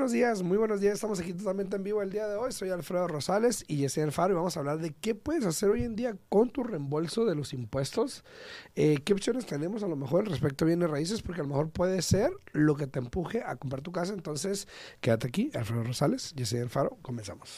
buenos días, muy buenos días. Estamos aquí totalmente en vivo el día de hoy. Soy Alfredo Rosales y Yesenia Alfaro y vamos a hablar de qué puedes hacer hoy en día con tu reembolso de los impuestos. Eh, ¿Qué opciones tenemos a lo mejor respecto a bienes raíces? Porque a lo mejor puede ser lo que te empuje a comprar tu casa. Entonces, quédate aquí, Alfredo Rosales, Yesenia Alfaro. Comenzamos.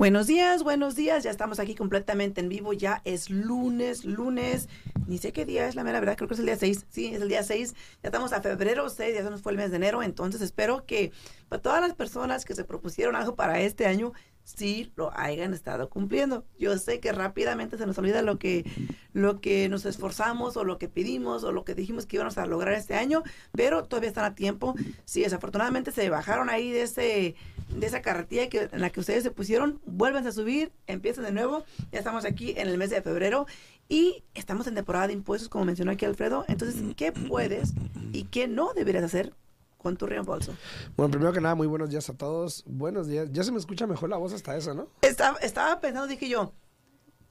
Buenos días, buenos días. Ya estamos aquí completamente en vivo. Ya es lunes, lunes. Ni sé qué día es la mera verdad. Creo que es el día 6. Sí, es el día 6. Ya estamos a febrero 6. Ya se nos fue el mes de enero. Entonces espero que para todas las personas que se propusieron algo para este año, sí lo hayan estado cumpliendo. Yo sé que rápidamente se nos olvida lo que, lo que nos esforzamos o lo que pedimos o lo que dijimos que íbamos a lograr este año, pero todavía están a tiempo. Si desafortunadamente se bajaron ahí de ese de esa carretilla que, en la que ustedes se pusieron, vuelvan a subir, empiecen de nuevo. Ya estamos aquí en el mes de febrero y estamos en temporada de impuestos, como mencionó aquí Alfredo. Entonces, ¿qué puedes y qué no deberías hacer con tu reembolso? Bueno, primero que nada, muy buenos días a todos. Buenos días. Ya se me escucha mejor la voz hasta eso, ¿no? Estaba, estaba pensando, dije yo,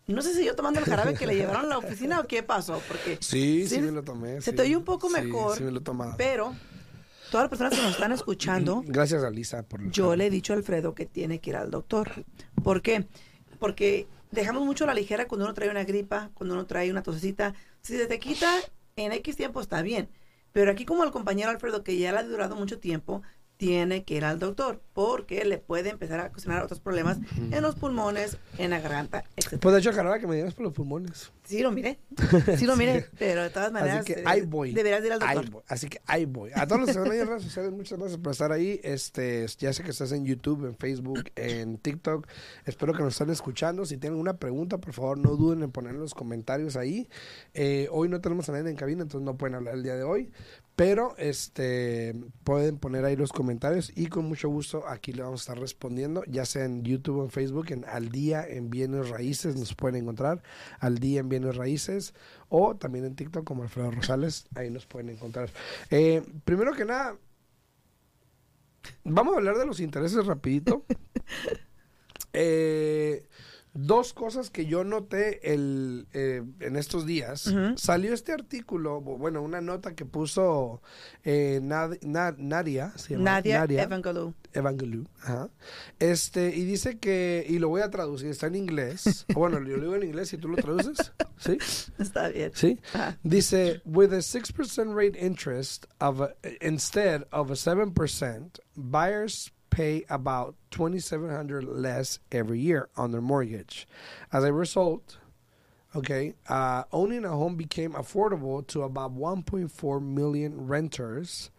no sé si yo tomando el jarabe que le llevaron a la oficina o qué pasó, porque... Sí, sí, me lo tomé. Se te oye un poco mejor, sí, me lo tomaba. pero todas las personas que nos están escuchando. Gracias, Alisa, por Yo le he dicho a Alfredo que tiene que ir al doctor. ¿Por qué? Porque dejamos mucho a la ligera cuando uno trae una gripa, cuando uno trae una tosecita. Si se te quita en X tiempo está bien. Pero aquí como el compañero Alfredo, que ya le ha durado mucho tiempo, tiene que ir al doctor porque le puede empezar a ocasionar otros problemas en los pulmones, en la garganta, etc. Pues de hecho, jarabe que me digas por los pulmones. Sí, lo miré. Sí, lo miré. Pero de todas maneras. Así que ahí voy. Deberías ir al doctor. Así que ahí voy. A todos los que están ahí en redes sociales, muchas gracias por estar ahí. Este, ya sé que estás en YouTube, en Facebook, en TikTok. Espero que nos estén escuchando. Si tienen una pregunta, por favor, no duden en poner en los comentarios ahí. Eh, hoy no tenemos a nadie en cabina, entonces no pueden hablar el día de hoy. Pero este pueden poner ahí los comentarios y con mucho gusto aquí le vamos a estar respondiendo, ya sea en YouTube o en Facebook, en Al Día en Bienes Raíces nos pueden encontrar, Al Día en Bienes Raíces, o también en TikTok como Alfredo Rosales, ahí nos pueden encontrar. Eh, primero que nada, vamos a hablar de los intereses rapidito. eh, Dos cosas que yo noté el, eh, en estos días. Uh -huh. Salió este artículo, bueno, una nota que puso eh, Nad, Nad, Nadia, se llama, Nadia, Nadia Evangelou. Evangelou, ajá. Este, y dice que, y lo voy a traducir, está en inglés. bueno, yo lo digo en inglés y tú lo traduces. ¿Sí? Está bien. ¿Sí? Ajá. Dice, with a 6% rate interest of a, instead of a 7%, buyers pay about 2700 less every year on their mortgage. As a result, okay, uh, owning a home became affordable to about 1.4 million renters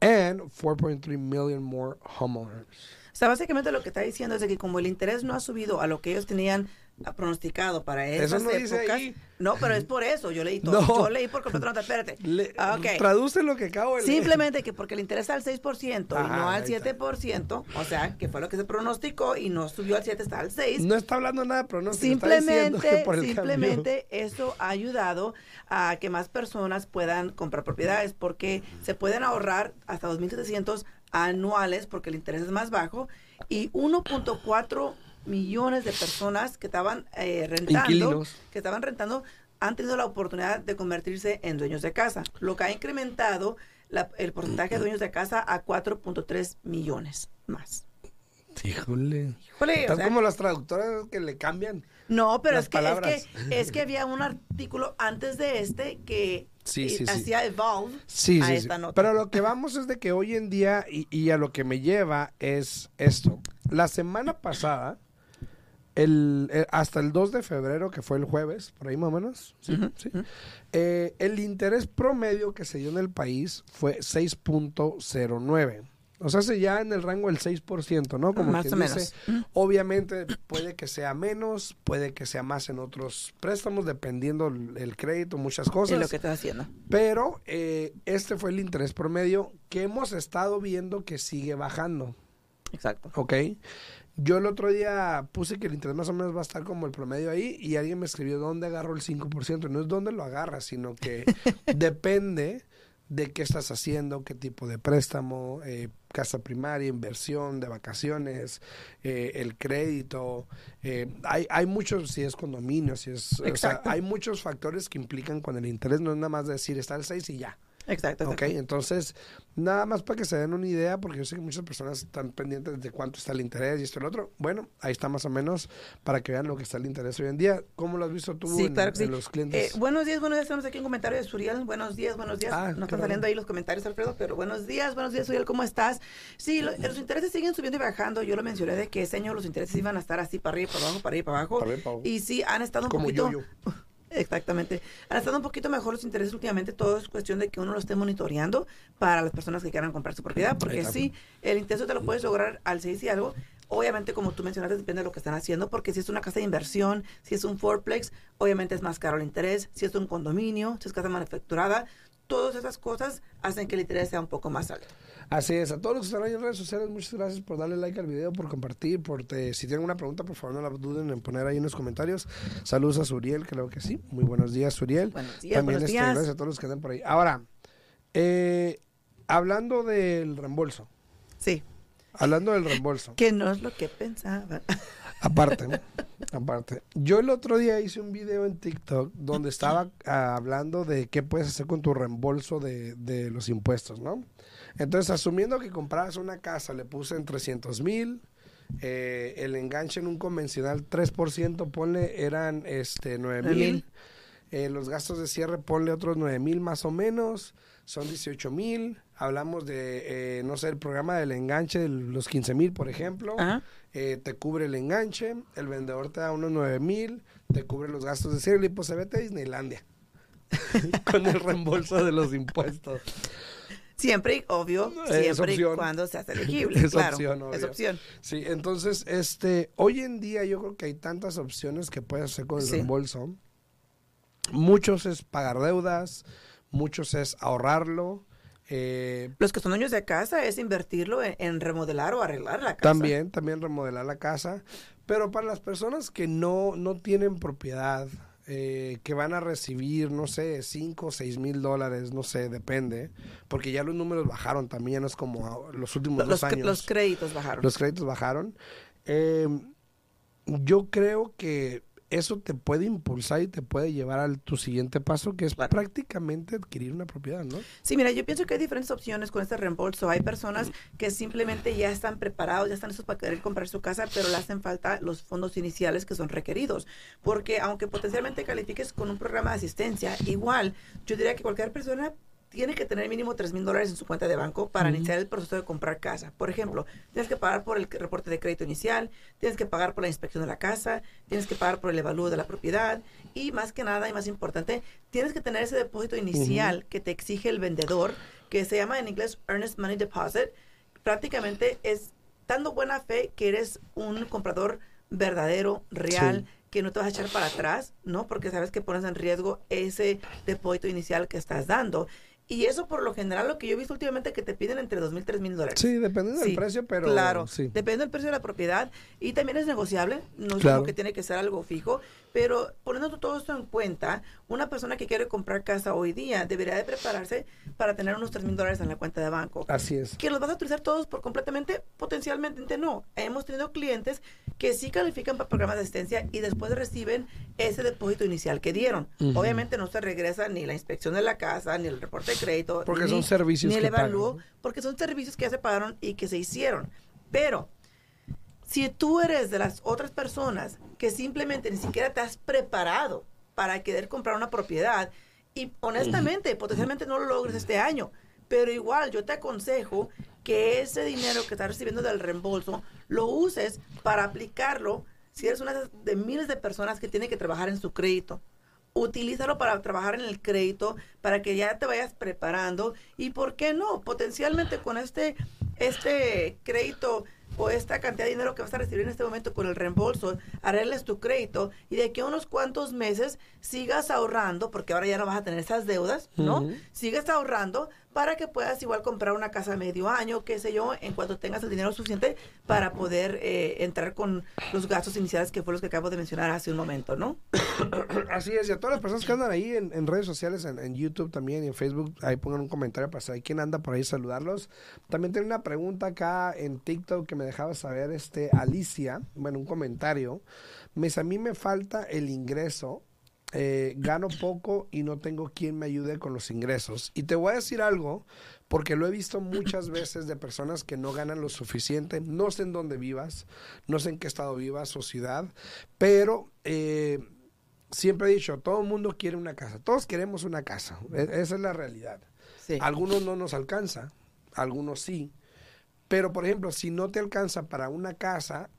and 4.3 million more homeowners. O sea, básicamente lo que está diciendo es de que como el interés no ha subido a lo que ellos tenían pronosticado para esas eso no épocas. Dice ahí. No, pero es por eso. Yo leí todo. No. Yo leí por completo. No, espérate. Le, Ah, okay. Traduce lo que acabo de leer. Simplemente que porque le interesa al 6% Ajá, y no al 7%, o sea, que fue lo que se pronosticó y no subió al 7, está al 6. No está hablando nada de pronóstico. Simplemente, simplemente eso ha ayudado a que más personas puedan comprar propiedades porque se pueden ahorrar hasta 2.700 anuales porque el interés es más bajo y 1.4 millones de personas que estaban eh, rentando, Inquilinos. que estaban rentando, han tenido la oportunidad de convertirse en dueños de casa, lo que ha incrementado la, el porcentaje de dueños de casa a 4.3 millones más. Híjole. Híjole Están o sea, como las traductoras que le cambian. No, pero las es que, es que es que había un artículo antes de este que Sí, sí, sí. hacía evolve Sí, a sí, esta sí. nota. Pero lo que vamos es de que hoy en día, y, y a lo que me lleva, es esto. La semana pasada, el, eh, hasta el 2 de febrero, que fue el jueves, por ahí más o menos, sí, sí, eh, el interés promedio que se dio en el país fue 6.09. O sea, se ya en el rango del 6%, ¿no? Como Más quien o menos. dice, Mm. Obviamente puede que sea menos, puede que sea más en otros préstamos, dependiendo el, el crédito, muchas cosas. lo que estás haciendo. Pero eh, este fue el interés promedio que hemos estado viendo que sigue bajando, Exacto. ¿ok? Yo el otro día puse que el interés más o menos va a estar como el promedio ahí y alguien me escribió dónde agarro el 5%. No es dónde lo agarras, sino que depende de qué estás haciendo, qué tipo de préstamo, eh, casa primaria, inversión, de vacaciones, eh, el crédito. Eh, hay, hay muchos, si es condominio, si es... O sea, hay muchos factores que implican cuando el interés no es nada más decir está el 6 y ya. Exacto. Ok, entonces, nada más para que se den una idea, porque yo sé que muchas personas están pendientes de cuánto está el interés y esto y lo otro. Bueno, ahí está más o menos para que vean lo que está el interés hoy en día. ¿Cómo lo has visto tú Sí, en, claro que en sí. los clientes? Eh, buenos días, buenos días. Estamos aquí en comentario de Suriel. Buenos días, buenos días. Ah, no están saliendo ahí los comentarios, Alfredo, pero buenos días, buenos días, Suriel. ¿Cómo estás? Sí, lo- los intereses siguen subiendo y bajando. Yo lo mencioné de que ese año los intereses iban a estar así para arriba y para abajo, para arriba y para abajo. Para arriba y para abajo. Y sí, han estado un Como poquito... yo-yo. Exactamente. Han estado un poquito mejor los intereses últimamente. Todo es cuestión de que uno lo esté monitoreando para las personas que quieran comprar su propiedad. Porque sí, el interés te lo puedes lograr al 6 y algo. Obviamente, como tú mencionaste, depende de lo que están haciendo. Porque si es una casa de inversión, si es un fourplex, obviamente es más caro el interés. Si es un condominio, si es casa manufacturada, todas esas cosas hacen que el interés sea un poco más alto. Así es, a todos los que están ahí en redes sociales, muchas gracias por darle like al video, por compartir, por te- si tienen una pregunta, por favor no la duden en poner ahí en los comentarios. Saludos a Suriel, creo que sí. Muy buenos días, Suriel. Buenos días, También buenos este, días. gracias a todos los que andan por ahí. Ahora, eh, hablando del reembolso, Sí, hablando del reembolso, que no es lo que pensaba. aparte, ¿no? aparte, yo el otro día hice un video en TikTok donde estaba ah, hablando de qué puedes hacer con tu reembolso de, de los impuestos, ¿no? Entonces, asumiendo que comprabas una casa, le puse en 300 mil, eh, el enganche en un convencional 3%, ponle, eran este 9 Nueve mil. Eh, los gastos de cierre, ponle otros 9 mil más o menos, son 18 mil. Hablamos de, eh, no sé, el programa del enganche, de los 15 mil, por ejemplo. Eh, te cubre el enganche, el vendedor te da unos 9 mil, te cubre los gastos de cierre y pues se vete a Disneylandia. Con el reembolso de los impuestos. Siempre obvio, siempre y cuando seas elegible. Es claro, opción, es opción. Sí, entonces, este, hoy en día yo creo que hay tantas opciones que puedes hacer con el Sí. reembolso. Muchos es pagar deudas, muchos es ahorrarlo. eh, Los que son dueños de casa es invertirlo en, en remodelar o arreglar la casa. también, también remodelar la casa. Pero para las personas que no, no tienen propiedad, eh, que van a recibir, no sé, 5 o 6 mil dólares, no sé, depende. Porque ya los números bajaron también, ya no es como los últimos Los, dos años. los créditos bajaron. Los créditos bajaron. Eh, yo creo que eso te puede impulsar y te puede llevar a tu siguiente paso, que es Claro. prácticamente adquirir una propiedad, ¿no? Sí, mira, yo pienso que hay diferentes opciones con este reembolso. Hay personas que simplemente ya están preparados, ya están listos para querer comprar su casa, pero le hacen falta los fondos iniciales que son requeridos. Porque aunque potencialmente califiques con un programa de asistencia, igual, yo diría que cualquier persona tiene que tener mínimo 3 mil dólares en su cuenta de banco para iniciar el proceso de comprar casa. Por ejemplo, tienes que pagar por el reporte de crédito inicial, tienes que pagar por la inspección de la casa, tienes que pagar por el evalúo de la propiedad y más que nada y más importante, tienes que tener ese depósito inicial que te exige el vendedor, que se llama en inglés Earnest Money Deposit. Prácticamente es dando buena fe que eres un comprador verdadero, real, Sí. que no te vas a echar para atrás, ¿no? Porque sabes que pones en riesgo ese depósito inicial que estás dando. Y eso por lo general lo que yo he visto últimamente que te piden entre dos mil, tres mil dólares. Sí, dependiendo del Sí, precio, pero Claro, sí. depende del precio de la propiedad y también es negociable, no es Claro. como que tiene que ser algo fijo, pero poniendo todo esto en cuenta, una persona que quiere comprar casa hoy día debería de prepararse para tener unos tres mil dólares en la cuenta de banco. Así es. ¿Que los vas a utilizar todos por completamente? Potencialmente no. Hemos tenido clientes que sí califican para programas de asistencia y después reciben ese depósito inicial que dieron. Obviamente no se regresa ni la inspección de la casa, ni el reporte de crédito, Porque ni, son servicios ni el que evalúo, porque son servicios que ya se pagaron y que se hicieron. Pero si tú eres de las otras personas que simplemente ni siquiera te has preparado para querer comprar una propiedad y honestamente, potencialmente no lo logres este año, pero igual yo te aconsejo que ese dinero que estás recibiendo del reembolso lo uses para aplicarlo si eres una de- de miles de personas que tiene que trabajar en su crédito utilízalo para trabajar en el crédito, para que ya te vayas preparando y por qué no, potencialmente con este este crédito o esta cantidad de dinero que vas a recibir en este momento con el reembolso, arregles tu crédito y de que unos cuantos meses sigas ahorrando, porque ahora ya no vas a tener esas deudas, ¿no? Sigas ahorrando para que puedas igual comprar una casa a medio año, qué sé yo, en cuanto tengas el dinero suficiente para poder eh, entrar con los gastos iniciales que fue los que acabo de mencionar hace un momento, ¿no? Así es, y a todas las personas que andan ahí en, redes sociales, en, YouTube también y en Facebook, ahí pongan un comentario para saber quién anda por ahí, saludarlos. También tengo una pregunta acá en TikTok que me dejaba saber este Alicia, bueno, un comentario. Me a mí me falta el ingreso eh, gano poco y no tengo quien me ayude con los ingresos. Y te voy a decir algo, porque lo he visto muchas veces de personas que no ganan lo suficiente, no sé en dónde vivas, no sé en qué estado vivas o ciudad, pero eh, siempre he dicho, todo el mundo quiere una casa, todos queremos una casa, e, esa es la realidad. Algunos no nos alcanza, algunos sí. Pero, por ejemplo, si no te alcanza para una casa,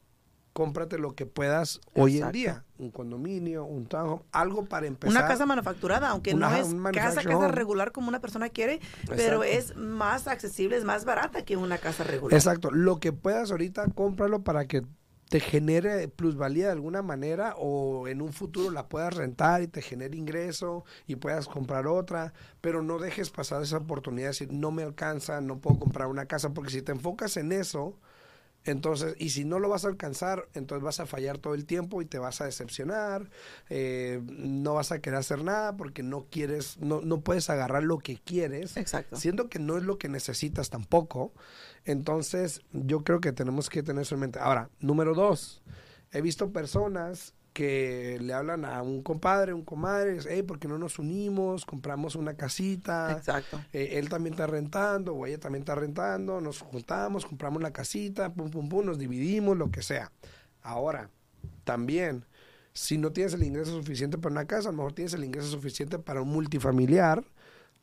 cómprate lo que puedas hoy en día. Un condominio, un townhome, algo para empezar. Una casa manufacturada, aunque no es casa, casa regular como una persona quiere, pero es más accesible, es más barata que una casa regular. Exacto. Lo que puedas ahorita, cómpralo para que te genere plusvalía de alguna manera o en un futuro la puedas rentar y te genere ingreso y puedas comprar otra, pero no dejes pasar esa oportunidad de decir, no me alcanza, no puedo comprar una casa, porque si te enfocas en eso, entonces, y si no lo vas a alcanzar, entonces vas a fallar todo el tiempo y te vas a decepcionar, eh, no vas a querer hacer nada porque no quieres, no, no puedes agarrar lo que quieres, Exacto. siendo que no es lo que necesitas tampoco. Entonces, yo creo que tenemos que tener eso en mente. Ahora, número dos, he visto personas que le hablan a un compadre, un comadre, hey, ¿por qué no nos unimos? Compramos una casita. Exacto. Eh, él también está rentando o ella también está rentando, nos juntamos, compramos la casita, pum, pum, pum, nos dividimos, lo que sea. Ahora, también, si no tienes el ingreso suficiente para una casa, a lo mejor tienes el ingreso suficiente para un multifamiliar,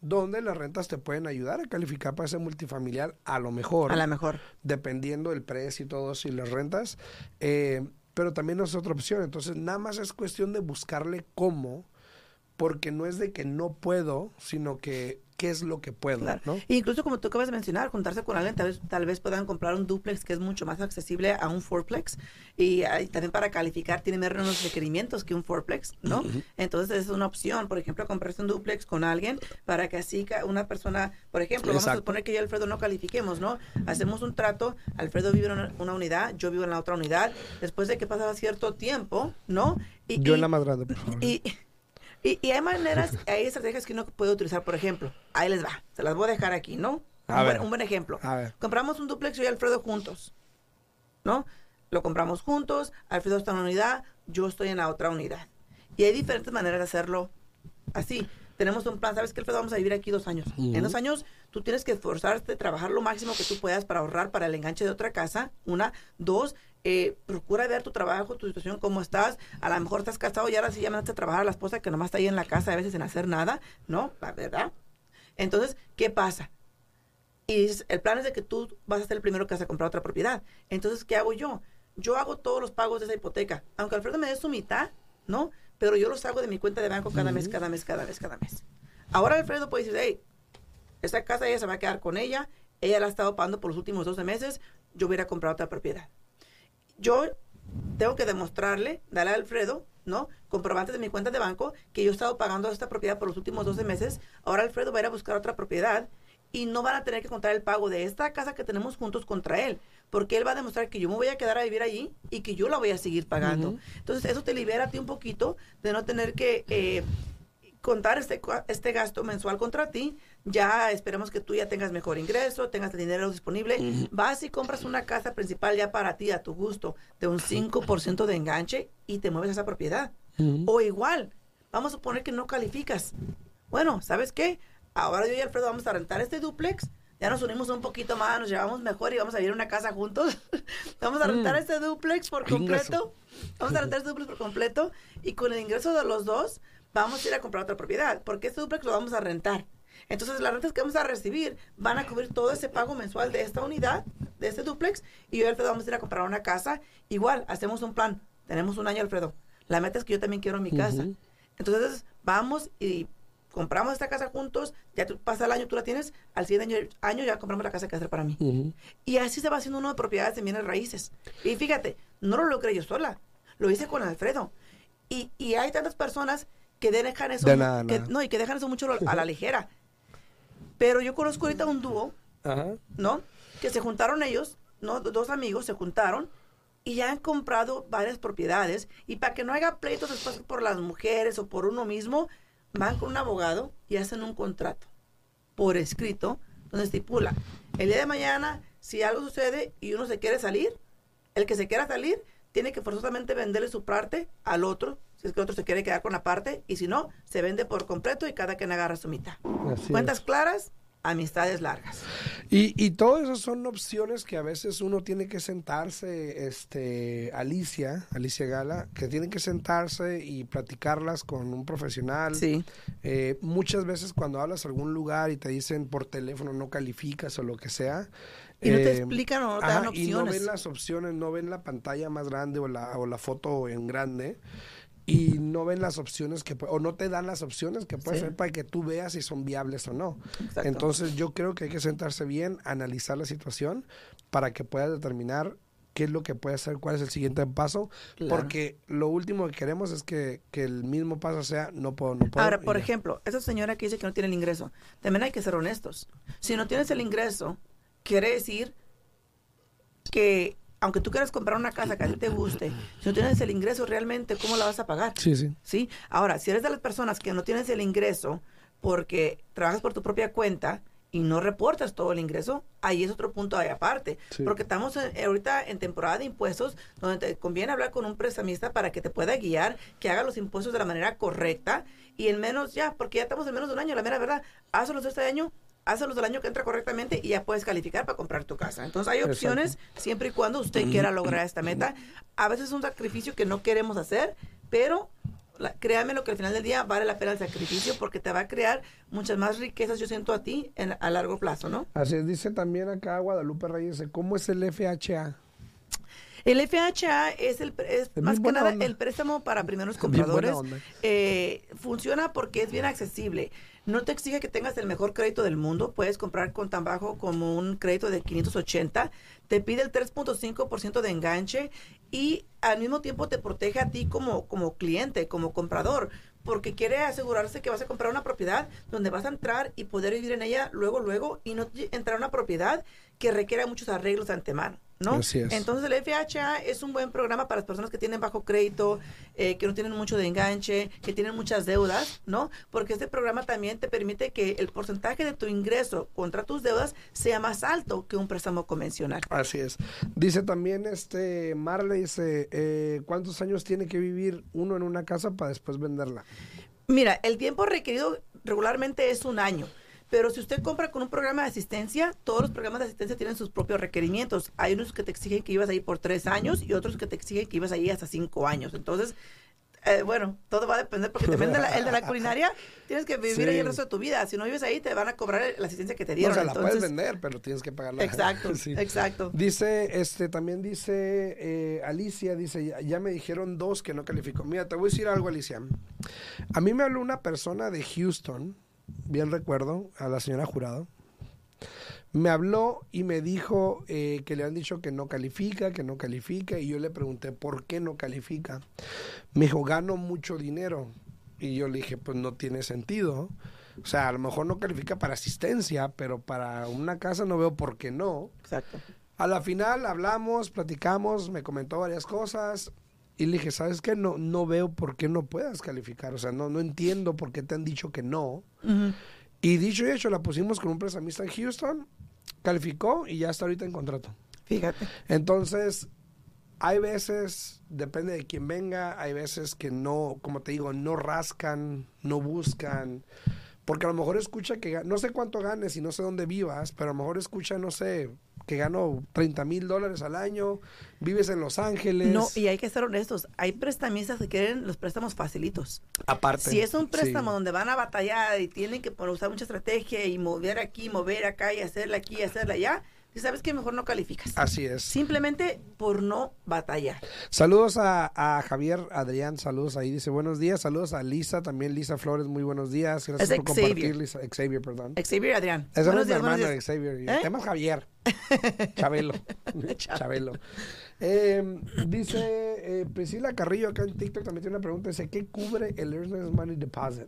donde las rentas te pueden ayudar a calificar para ese multifamiliar a lo mejor. A lo mejor. Dependiendo del precio y todo y las rentas. Eh, pero también es otra opción. Entonces, nada más es cuestión de buscarle cómo, porque no es de que no puedo, sino que qué es lo que puedo, ¿no? incluso como tú acabas de mencionar, juntarse con alguien, tal vez, tal vez puedan comprar un duplex que es mucho más accesible a un fourplex y, también para calificar tiene menos requerimientos que un fourplex, ¿no? Entonces es una opción, por ejemplo, comprarse un duplex con alguien para que así una persona, por ejemplo, vamos a suponer que yo y Alfredo no califiquemos, ¿no? Hacemos un trato, Alfredo vive en una, unidad, yo vivo en la otra unidad, después de que pasa cierto tiempo, ¿no? Y, yo en la más grande, por favor. Y, y, hay maneras, hay estrategias que uno puede utilizar, por ejemplo. Ahí les va. Se las voy a dejar aquí, ¿no? A un, ver. Buen, un buen ejemplo. A ver. Compramos un duplex yo y Alfredo juntos. ¿No? Lo compramos juntos. Alfredo está en una unidad, yo estoy en la otra unidad. Y hay diferentes maneras de hacerlo así. Tenemos un plan, sabes que Alfredo vamos a vivir aquí dos años. En dos años tú tienes que esforzarte, trabajar lo máximo que tú puedas para ahorrar para el enganche de otra casa. Una, dos, eh, procura ver tu trabajo, tu situación, cómo estás. A lo mejor estás casado y ahora sí llamaste a trabajar a la esposa que nomás está ahí en la casa a veces sin hacer nada, ¿no? La verdad. Entonces, ¿qué pasa? Y el plan es de que tú vas a ser el primero que vas a comprar otra propiedad. Entonces, ¿qué hago yo? Yo hago todos los pagos de esa hipoteca. Aunque Alfredo me dé su mitad, ¿no? Pero yo los hago de mi cuenta de banco cada mes, cada mes, cada mes, cada mes. Ahora Alfredo puede decir, hey, esa casa ella se va a quedar con ella. Ella la ha estado pagando por los últimos 12 meses. Yo voy a comprar otra propiedad yo tengo que demostrarle, darle a Alfredo, ¿no? Comprobantes de mi cuenta de banco que yo he estado pagando esta propiedad por los últimos 12 meses. Ahora Alfredo va a ir a buscar otra propiedad y no van a tener que contar el pago de esta casa que tenemos juntos contra él, porque él va a demostrar que yo me voy a quedar a vivir allí y que yo la voy a seguir pagando. Entonces, eso te libera a ti un poquito de no tener que eh, contar este, este gasto mensual contra ti, ya esperemos que tú ya tengas mejor ingreso, tengas el dinero disponible, vas y compras una casa principal ya para ti, a tu gusto, de un 5% de enganche y te mueves a esa propiedad. O igual, vamos a suponer que no calificas. Bueno, ¿sabes qué? Ahora yo y Alfredo vamos a rentar este duplex, ya nos unimos un poquito más, nos llevamos mejor y vamos a vivir en una casa juntos. vamos a rentar mm. este duplex por completo. Vamos a rentar este duplex por completo y con el ingreso de los dos vamos a ir a comprar otra propiedad, porque este duplex lo vamos a rentar. Entonces, las rentas que vamos a recibir van a cubrir todo ese pago mensual de esta unidad, de este duplex, y yo, Alfredo, vamos a ir a comprar una casa. Igual, hacemos un plan. Tenemos un año, Alfredo. La meta es que yo también quiero mi casa. Entonces, vamos y compramos esta casa juntos, ya pasa el año, tú la tienes, al siguiente año, ya compramos la casa que hacer para mí. Y así se va haciendo uno de propiedades de bienes raíces. Y fíjate, no lo logré yo sola, lo hice con Alfredo. Y, y hay tantas personas que dejan eso, no, y que dejan eso mucho a la ligera Pero yo conozco ahorita un dúo, Ajá. ¿no? Que se juntaron ellos, ¿no? Dos amigos se juntaron y ya han comprado varias propiedades y para que no haya pleitos después por las mujeres o por uno mismo, van con un abogado y hacen un contrato por escrito donde estipula, el día de mañana, si algo sucede y uno se quiere salir, el que se quiera salir tiene que forzosamente venderle su parte al otro, si es que el otro se quiere quedar con la parte, y si no, se vende por completo y cada quien agarra su mitad. Así Cuentas es. claras, amistades largas. Y, y todo eso son opciones que a veces uno tiene que sentarse, este, Alicia, Alicia Gala, que tiene que sentarse y platicarlas con un profesional. Sí. Eh, muchas veces cuando hablas a algún lugar y te dicen por teléfono no calificas o lo que sea. Y no te eh, explican o no te ajá, dan Y no opciones. ven las opciones, no ven la pantalla más grande o la, o la foto en grande. Y no ven las opciones que o no te dan las opciones que puedes Sí. hacer para que tú veas si son viables o no. Exacto. Entonces yo creo que hay que sentarse bien, analizar la situación para que puedas determinar qué es lo que puede hacer, cuál es el siguiente paso, Claro. porque lo último que queremos es que, que el mismo paso sea no puedo, no puedo. Ahora, por ejemplo, esa señora que dice que no tiene el ingreso, también hay que ser honestos. Si no tienes el ingreso, quiere decir que aunque tú quieras comprar una casa que a ti te guste, si no tienes el ingreso realmente, ¿cómo la vas a pagar? Sí, sí. ¿Sí? Ahora, si eres de las personas que no tienes el ingreso porque trabajas por tu propia cuenta y no reportas todo el ingreso, ahí es otro punto ahí aparte. Sí. Porque estamos en- ahorita en temporada de impuestos donde te conviene hablar con un prestamista para que te pueda guiar, que haga los impuestos de la manera correcta y en menos ya, porque ya estamos en menos de un año, la mera verdad, hazlos de este año, hazlos del año que entra correctamente y ya puedes calificar para comprar tu casa. Entonces hay opciones siempre y cuando usted quiera lograr esta meta. A veces es un sacrificio que no queremos hacer, pero la- créame lo que al final del día vale la pena el sacrificio porque te va a crear muchas más riquezas, yo siento a ti, en, a largo plazo, ¿no? Así es, dice también acá Guadalupe Reyes, ¿cómo es el FHA? El FHA es, el, es más que nada onda. el préstamo para primeros compradores. Eh, funciona porque es bien accesible. No te exige que tengas el mejor crédito del mundo. Puedes comprar con tan bajo como un crédito de 580. Te pide el 3.5% de enganche y al mismo tiempo te protege a ti como, como cliente, como comprador. Porque quiere asegurarse que vas a comprar una propiedad donde vas a entrar y poder vivir en ella luego, luego, y no entrar a una propiedad que requiera muchos arreglos de antemano, ¿no? Así es. Entonces el FHA es un buen programa para las personas que tienen bajo crédito, eh, que no tienen mucho de enganche, que tienen muchas deudas, ¿no? Porque este programa también te permite que el porcentaje de tu ingreso contra tus deudas sea más alto que un préstamo convencional. Así es. Dice también este Marley, dice, eh, ¿cuántos años tiene que vivir uno en una casa para después venderla? Mira, el tiempo requerido regularmente es un año. Pero si usted compra con un programa de asistencia, todos los programas de asistencia tienen sus propios requerimientos. Hay unos que te exigen que ibas ahí por tres años y otros que te exigen que ibas ahí hasta cinco años. Entonces, eh, bueno, todo va a depender porque también de la, el de la culinaria tienes que vivir Sí. ahí el resto de tu vida. Si no vives ahí, te van a cobrar la asistencia que te No, dieron. o sea, la Entonces, puedes vender, pero tienes que pagarla. Exacto, Sí. exacto. Dice, este, también dice eh, Alicia, dice, ya, ya me dijeron dos que no calificó. Mira, te voy a decir algo, Alicia. A mí me habló una persona de Houston, bien recuerdo, a la señora Jurado. Me habló y me dijo eh, que le han dicho que no califica, que no califica, y yo le pregunté por qué no califica. Me dijo, gano mucho dinero. Y yo le dije, pues no tiene sentido. O sea, a lo mejor no califica para asistencia, pero para una casa no veo por qué no. Exacto. A la final hablamos, platicamos, me comentó varias cosas y le dije, ¿sabes qué? No, no veo por qué no puedas calificar. O sea, no, no entiendo por qué te han dicho que no. Y dicho y hecho, la pusimos con un prestamista en Houston, calificó y ya está ahorita en contrato. Fíjate. Entonces, hay veces, depende de quién venga, hay veces que no, como te digo, no rascan, no buscan. Porque a lo mejor escucha que, no sé cuánto ganes y no sé dónde vivas, pero a lo mejor escucha, no sé, que gano 30 mil dólares al año, vives en Los Ángeles. No, y hay que ser honestos. Hay prestamistas que quieren los préstamos facilitos. aparte. Si es un préstamo sí. donde van a batallar y tienen que usar mucha estrategia y mover aquí, mover acá y hacerla aquí y hacerla allá, si sabes que mejor no calificas. Así es. Simplemente por no batallar. Saludos a, a Javier Adrián, saludos ahí, dice buenos días, saludos a Lisa, también Lisa Flores, muy buenos días, gracias Es por Xavier. compartir, Lisa, Xavier, perdón. Xavier Adrián. Buenos es mi días, buenos hermano días. Xavier. y ¿Eh? El tema es Javier. Chabelo. Chabelo. Eh, dice eh, Priscila Carrillo acá en TikTok también tiene una pregunta. Dice, ¿qué cubre el Earnest Money Deposit?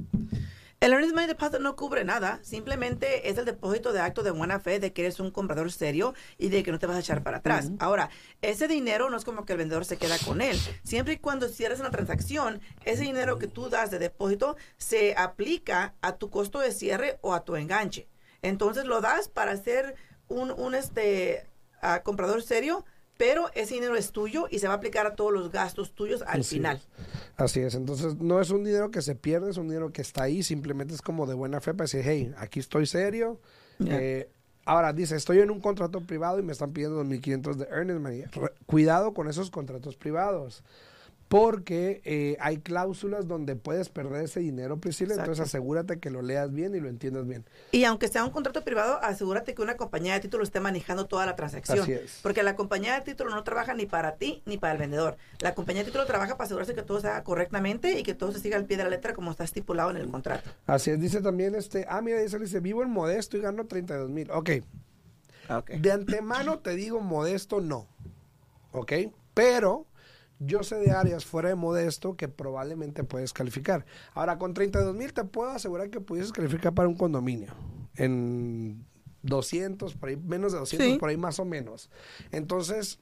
El Earnest Money Deposit no cubre nada, simplemente es el depósito de acto de buena fe de que eres un comprador serio y de que no te vas a echar para atrás. Ahora, ese dinero no es como que el vendedor se queda con él. Siempre y cuando cierres una transacción, ese dinero que tú das de depósito se aplica a tu costo de cierre o a tu enganche. Entonces lo das para ser un, un este, ah, comprador serio, pero ese dinero es tuyo y se va a aplicar a todos los gastos tuyos al Así final. es. Así es. Entonces, no es un dinero que se pierde, es un dinero que está ahí. Simplemente es como de buena fe para decir, hey, aquí estoy serio. Eh, ahora, dice, estoy en un contrato privado y me están pidiendo 2.500 de money. Re- cuidado con esos contratos privados. Porque eh, hay cláusulas donde puedes perder ese dinero, Priscila. Entonces, asegúrate que lo leas bien y lo entiendas bien. Y aunque sea un contrato privado, asegúrate que una compañía de título esté manejando toda la transacción. Así es. Porque la compañía de título no trabaja ni para ti ni para el vendedor. La compañía de título trabaja para asegurarse que todo se haga correctamente y que todo se siga al pie de la letra como está estipulado en el contrato. Así es. Dice también, este, ah, mira, dice, dice, vivo en Modesto y gano 32 mil. Ok. De antemano te digo modesto no. ¿Ok? Pero yo sé de áreas fuera de modesto que probablemente puedes calificar. Ahora, con 32 mil te puedo asegurar que pudieses calificar para un condominio. En 200, por ahí, menos de 200, Sí. por ahí más o menos. Entonces,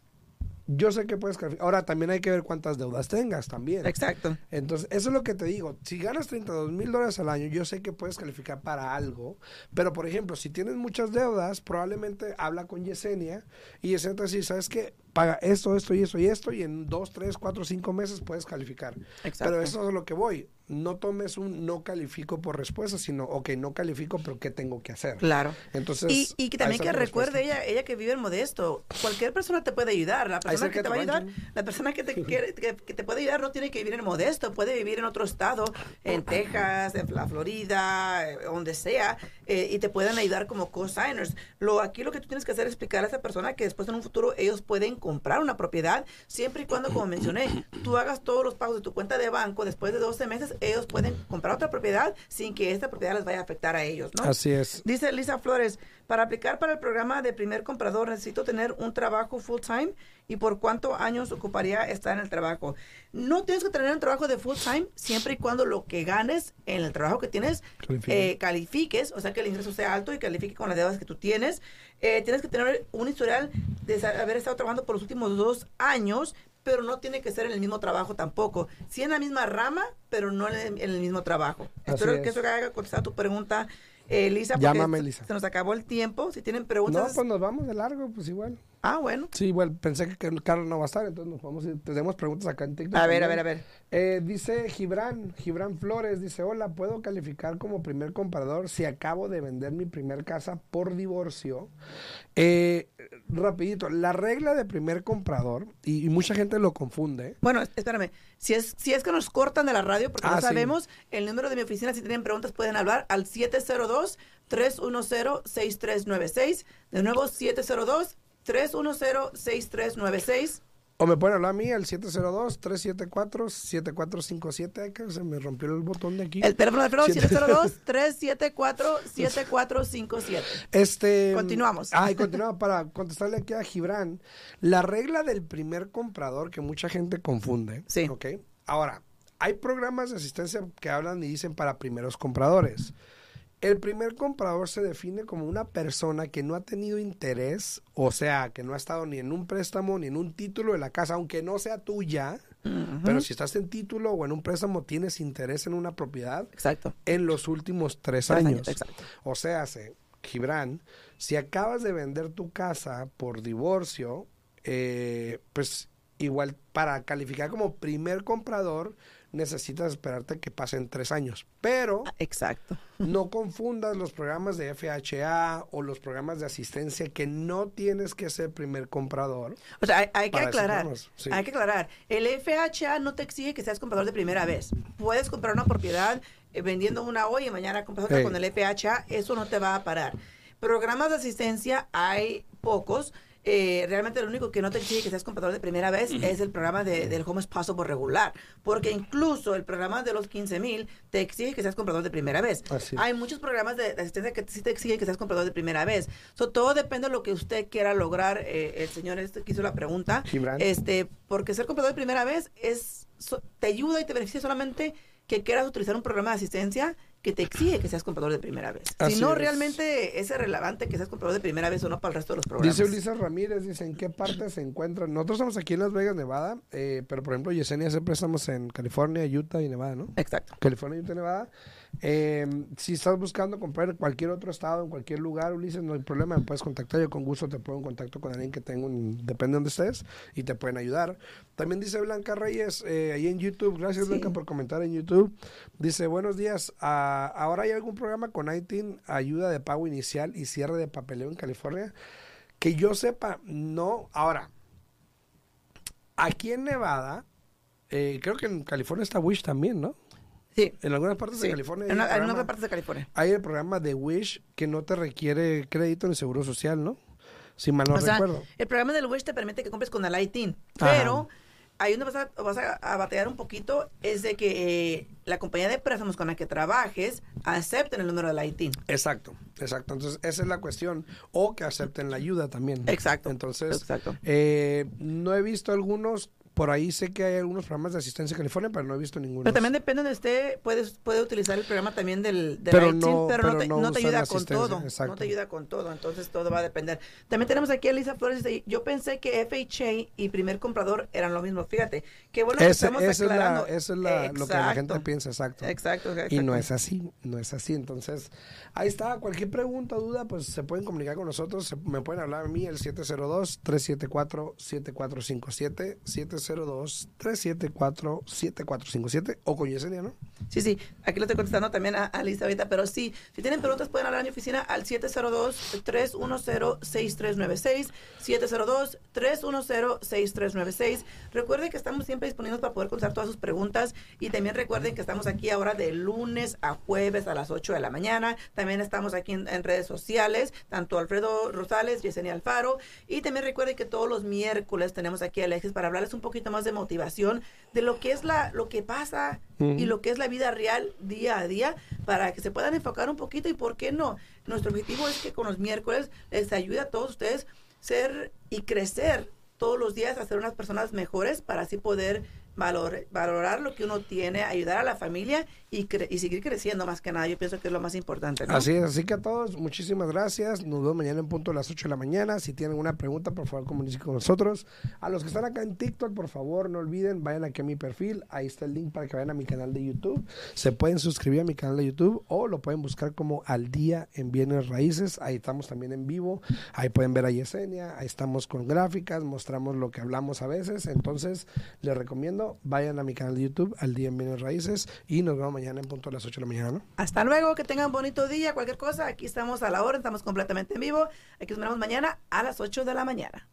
yo sé que puedes calificar. Ahora, también hay que ver cuántas deudas tengas también. Exacto. Entonces, eso es lo que te digo. Si ganas 32 mil dólares al año, yo sé que puedes calificar para algo. Pero, por ejemplo, si tienes muchas deudas, probablemente habla con Yesenia y Yesenia te decir, ¿sabes qué? Paga esto, esto y esto y esto y en dos, tres, cuatro, cinco meses puedes calificar. Exacto. Pero eso es a lo que voy. No tomes un no califico por respuesta, sino, ok, no califico, pero ¿qué tengo que hacer? Claro. Entonces, Y, y que también que recuerde respuesta. ella, ella que vive en Modesto, cualquier persona te puede ayudar. La persona que te va a ayudar, la persona que te, quiere- que, que te puede ayudar no tiene que vivir en Modesto, puede vivir en otro estado, en Texas, en la Florida, eh, donde sea, eh, y te pueden ayudar como co-signers. Lo, aquí lo que tú tienes que hacer es explicar a esa persona que después en un futuro ellos pueden comprar una propiedad, siempre y cuando, como mencioné, tú hagas todos los pagos de tu cuenta de banco, después de 12 meses, ellos pueden comprar otra propiedad sin que esta propiedad les vaya a afectar a ellos, ¿no? Así es. Dice Lisa Flores, para aplicar para el programa de primer comprador necesito tener un trabajo full time y por cuántos años ocuparía estar en el trabajo. No tienes que tener un trabajo de full time siempre y cuando lo que ganes en el trabajo que tienes eh, califiques, o sea que el ingreso sea alto y califique con las deudas que tú tienes. Eh, tienes que tener un historial de haber estado trabajando por los últimos dos años, pero no tiene que ser en el mismo trabajo tampoco. Sí en la misma rama, pero no en el, en el mismo trabajo. Así Espero es. que eso haya contestado tu pregunta, eh, Lisa. Llámame, se- Lisa. Se nos acabó el tiempo. Si tienen No, preguntas. pues nos vamos de largo, pues igual. Ah, bueno. Sí, igual pensé que el Carlos no va a estar, entonces nos vamos ir. Tenemos preguntas acá en TikTok. A ver, a ver, a ver. Eh, dice Gibran, Gibran Flores, dice, hola, ¿puedo calificar como primer comprador si acabo de vender mi primer casa por divorcio? Eh, rapidito, la regla de primer comprador, y, y mucha gente lo confunde, Bueno, es- espérame. Si es, si es que nos cortan de la radio, porque Ah, no sí. sabemos, el número de mi oficina, si tienen preguntas, pueden hablar al 702-310-6396. De nuevo, 702-310-6396. o me pueden hablar a mí al 702-374-7457, Ay, que se me rompió el botón de aquí. El teléfono de Alfredo, Siete- 702-374-7457. Este, Continuamos. Ay, continuamos para contestarle aquí a Gibran. La regla del primer comprador que mucha gente confunde. Sí. ¿ok? Ahora, hay programas de asistencia que hablan y dicen para primeros compradores. El primer comprador se define como una persona que no ha tenido interés, o sea, que no ha estado ni en un préstamo ni en un título de la casa, aunque no sea tuya, pero si estás en título o en un préstamo tienes interés en una propiedad Exacto. en los últimos tres Tres años. años, exacto. O sea, se- Gibran, si acabas de vender tu casa por divorcio, eh, pues igual para calificar como primer comprador necesitas esperarte que pasen tres años. Pero Exacto. no confundas los programas de FHA o los programas de asistencia que no tienes que ser primer comprador. O sea, hay, hay que aclarar. sí. Hay que aclarar. El FHA no te exige que seas comprador de primera vez. Puedes comprar una propiedad eh, vendiendo una hoy y mañana compras otra Hey. con el FHA. Eso no te va a parar. Programas de asistencia hay pocos. Eh, realmente lo único que no te exige que seas comprador de primera vez es el programa de- del Home por regular. Porque incluso el programa de los 15 mil te exige que seas comprador de primera vez. Así. Hay muchos programas de, de asistencia que sí te exigen que seas comprador de primera vez. So, todo depende de lo que usted quiera lograr. eh, el señor este que hizo la pregunta. Gibran. Este, porque ser comprador de primera vez es so- te ayuda y te beneficia solamente que quieras utilizar un programa de asistencia que te exige que seas comprador de primera vez. Así si no, es. realmente es irrelevante que seas comprador de primera vez o no para el resto de los programas. Dice Ulises Ramírez, dice, ¿en qué parte se encuentran? Nosotros estamos aquí en Las Vegas, Nevada, eh, pero por ejemplo, Yesenia siempre estamos en California, Utah y Nevada, ¿no? Exacto. California, Utah, Nevada. Eh, si estás buscando comprar en cualquier otro estado, en cualquier lugar, Ulises, no hay problema, me puedes contactar. Yo con gusto te pongo en contacto con alguien que tengo, un- depende de donde estés, y te pueden ayudar. También dice Blanca Reyes, eh, ahí en YouTube, gracias Sí. Blanca por comentar en YouTube. Dice, buenos días, ah, ¿ahora hay algún programa con ITIN, ayuda de pago inicial y cierre de papeleo en California? Que yo sepa, no. Ahora, aquí en Nevada, eh, creo que en California está Wish también, ¿no? Sí. En algunas partes sí. de California En, otras partes de California. hay el programa de Wish que no te requiere crédito ni seguro social, ¿no? Si mal no o sea, recuerdo. el programa del Wish te permite que compres con el ITIN, Ajá. Ahí donde vas a, vas a, a batallar un poquito es de que eh, la compañía de préstamos con la que trabajes acepten el número del ITIN. Exacto, exacto. Entonces, esa es la cuestión. O que acepten la ayuda también. Exacto. Entonces, Exacto. eh, no he visto algunos. Por ahí sé que hay algunos programas de asistencia en California, pero no he visto ninguno. Pero también depende de usted, puedes, puede utilizar el programa también del, del Pero no- pero, pero no te, no ayuda con todo. exacto. No te ayuda con todo, entonces todo va a depender. También tenemos aquí a Lisa Flores, yo pensé que FHA y primer comprador eran lo mismo, fíjate. Qué bueno que Ese- estamos esa es, la, aclarando. esa es la- lo que la gente piensa, exacto. Exacto, exacto. Y no es así, no es así. Entonces, ahí está. Cualquier pregunta o duda, pues se pueden comunicar con nosotros. Se- me pueden hablar a mí, el 702-374-7457. 702-374-7457. O con Yesenia, ¿no? Sí, sí, aquí lo estoy contestando también a, a ahorita, pero sí, si tienen preguntas pueden hablar a mi oficina al 702-310-6396, 702-310-6396. Recuerden que estamos siempre disponibles para poder contestar todas sus preguntas y también recuerden que estamos aquí ahora de lunes a jueves a las 8 de la mañana. También estamos aquí en, en redes sociales, tanto Alfredo Rosales, Yesenia Alfaro y también recuerden que todos los miércoles tenemos aquí a Alexis para hablarles un poquito más de motivación, de lo que es la, lo que pasa y lo que es la vida real día a día para que se puedan enfocar un poquito y por qué no. Nuestro objetivo es que con los miércoles les ayude a todos ustedes ser y crecer todos los días a ser unas personas mejores para así poder valor- valorar lo que uno tiene, ayudar a la familia y, cre- y seguir creciendo más que nada. Yo pienso que es lo más importante. ¿no? Así es, así que a todos, muchísimas gracias. Nos vemos mañana en punto a las 8 de la mañana. Si tienen una pregunta, por favor, comuníquense con nosotros. A los que están acá en TikTok, por favor, no olviden, vayan aquí a mi perfil. Ahí está el link para que vayan a mi canal de YouTube. Se pueden suscribir a mi canal de YouTube o lo pueden buscar como Al Día en Bienes Raíces. Ahí estamos también en vivo. Ahí pueden ver a Yesenia. Ahí estamos con gráficas, mostramos lo que hablamos a veces. Entonces, les recomiendo, vayan a mi canal de YouTube, Al Día en Bienes Raíces. Y nos vemos mañana en punto a las 8 de la mañana. Hasta luego, que tengan bonito día, cualquier cosa. Aquí estamos a la hora, estamos completamente en vivo. Aquí nos vemos mañana a las 8 de la mañana.